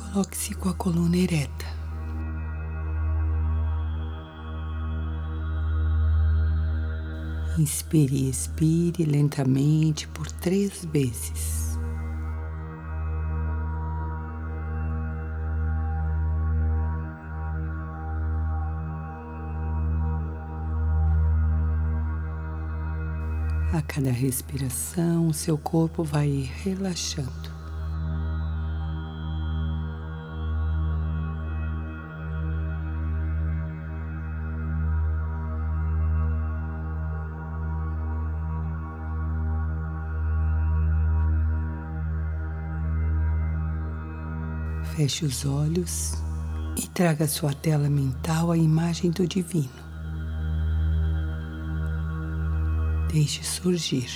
Coloque-se com a coluna ereta. Inspire e expire lentamente por três vezes. A cada respiração, seu corpo vai relaxando. Feche os olhos e traga sua tela mental a imagem do Divino. Deixe surgir.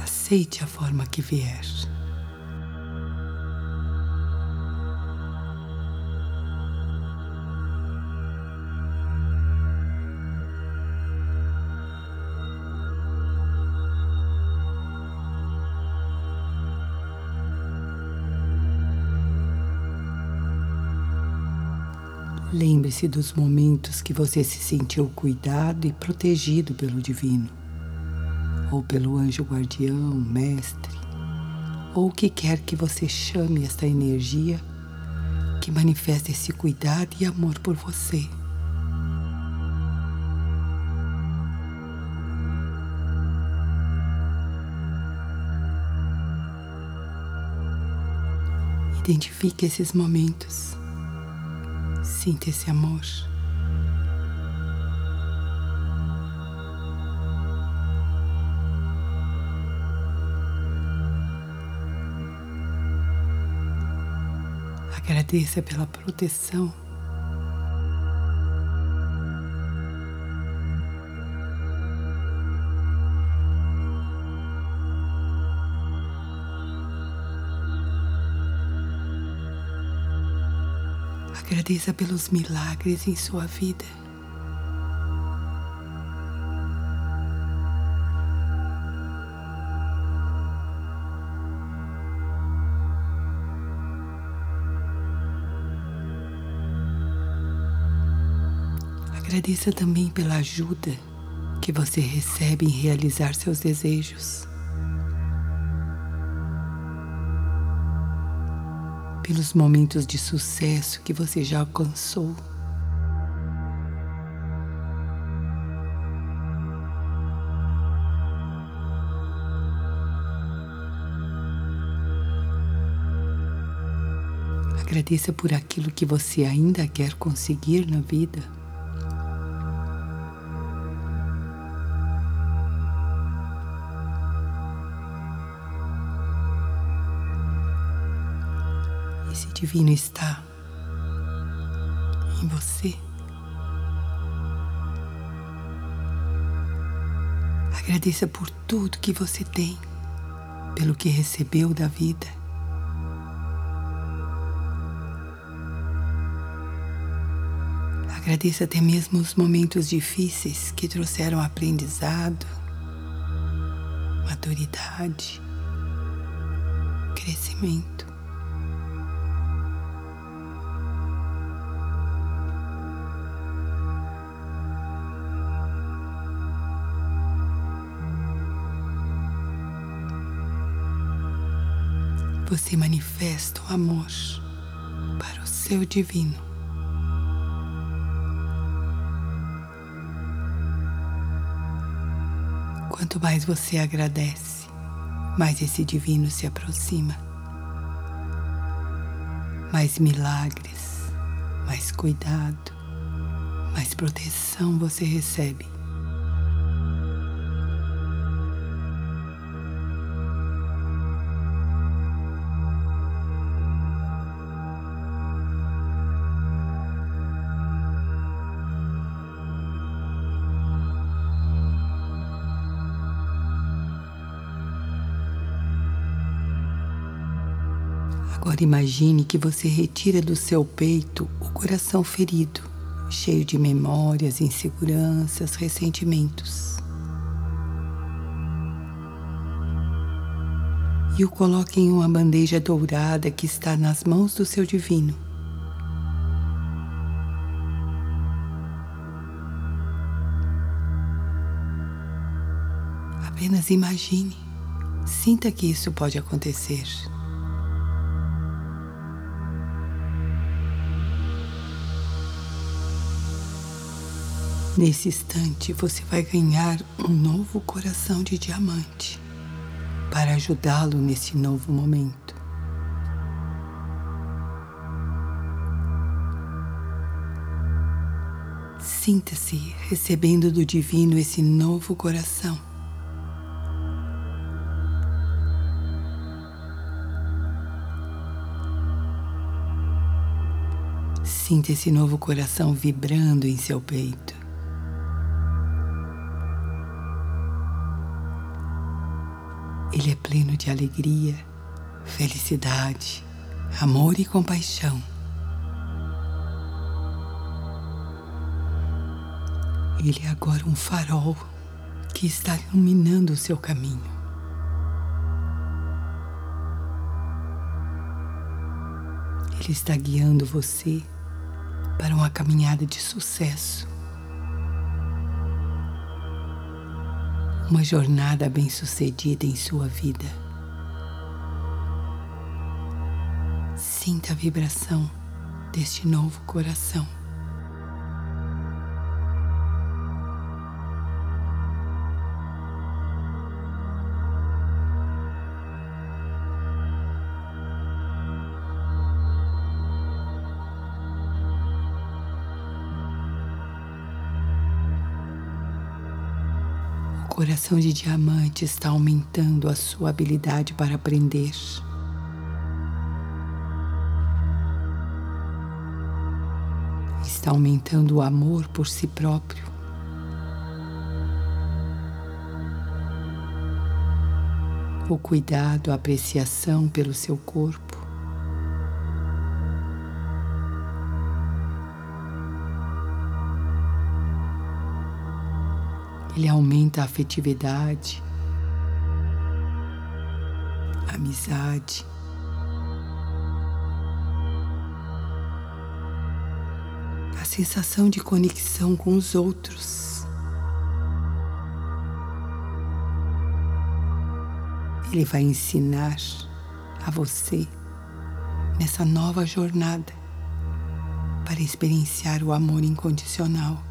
Aceite a forma que vier. Lembre-se dos momentos que você se sentiu cuidado e protegido pelo Divino, ou pelo anjo guardião, mestre, ou o que quer que você chame esta energia que manifesta esse cuidado e amor por você. Identifique esses momentos. Sinta esse amor. Agradeça pela proteção. Agradeça pelos milagres em sua vida. Agradeça também pela ajuda que você recebe em realizar seus desejos. Pelos momentos de sucesso que você já alcançou. Agradeça por aquilo que você ainda quer conseguir na vida. Divino está em você. Agradeça por tudo que você tem, pelo que recebeu da vida. Agradeça até mesmo os momentos difíceis que trouxeram aprendizado, maturidade, crescimento. Você manifesta o amor para o seu divino. Quanto mais você agradece, mais esse divino se aproxima. Mais milagres, mais cuidado, mais proteção você recebe. Agora imagine que você retira do seu peito o coração ferido cheio de memórias, inseguranças, ressentimentos. E o coloque em uma bandeja dourada que está nas mãos do seu divino. Apenas imagine, sinta que isso pode acontecer. Nesse instante, você vai ganhar um novo coração de diamante para ajudá-lo nesse novo momento. Sinta-se recebendo do Divino esse novo coração. Sinta esse novo coração vibrando em seu peito. Ele é pleno de alegria, felicidade, amor e compaixão. Ele é agora um farol que está iluminando o seu caminho. Ele está guiando você para uma caminhada de sucesso. Uma jornada bem-sucedida em sua vida. Sinta a vibração deste novo coração. Coração de diamante está aumentando a sua habilidade para aprender. Está aumentando o amor por si próprio. O cuidado, a apreciação pelo seu corpo. Ele aumenta a afetividade, a amizade. A sensação de conexão com os outros. Ele vai ensinar a você nessa nova jornada para experienciar o amor incondicional.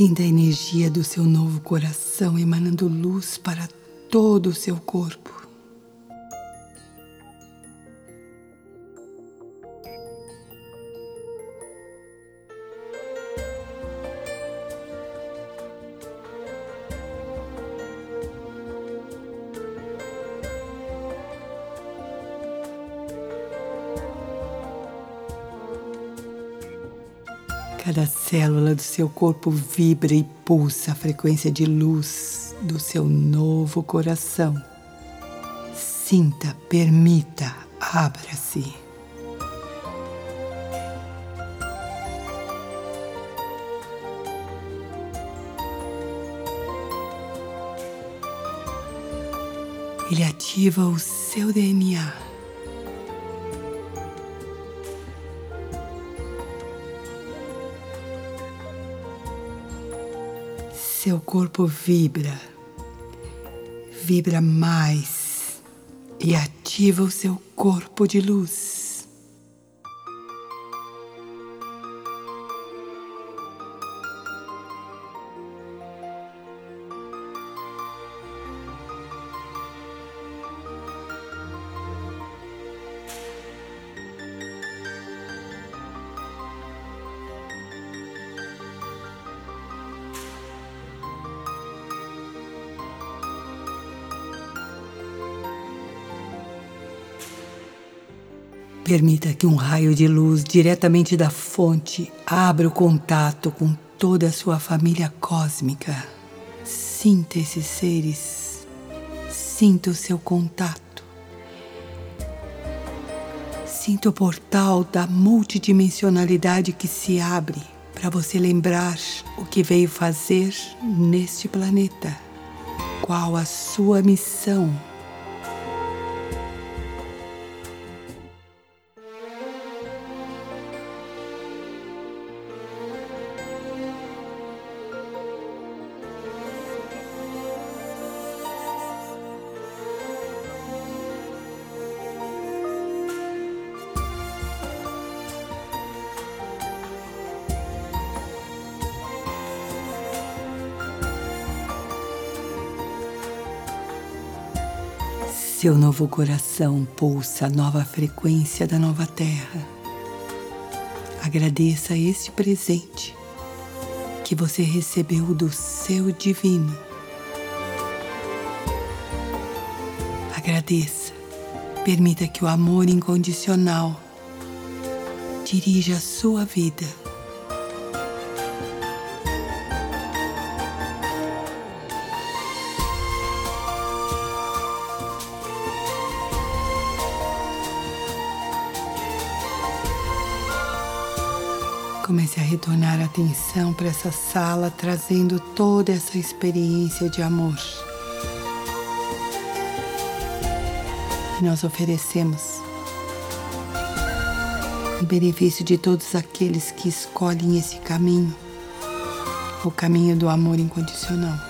Sinta a energia do seu novo coração emanando luz para todo o seu corpo. Cada célula do seu corpo vibra e pulsa a frequência de luz do seu novo coração. Sinta, permita, abra-se. Ele ativa o seu DNA Seu corpo vibra, vibra mais e ativa o seu corpo de luz. Permita que um raio de luz diretamente da fonte abra o contato com toda a sua família cósmica. Sinta esses seres, sinta o seu contato. Sinta o portal da multidimensionalidade que se abre para você lembrar o que veio fazer neste planeta. Qual a sua missão Seu novo coração pulsa a nova frequência da nova terra. Agradeça este presente que você recebeu do seu divino. Agradeça. Permita que o amor incondicional dirija a sua vida. Comece a retornar a atenção para essa sala, trazendo toda essa experiência de amor. que nós oferecemos em benefício de todos aqueles que escolhem esse caminho, o caminho do amor incondicional.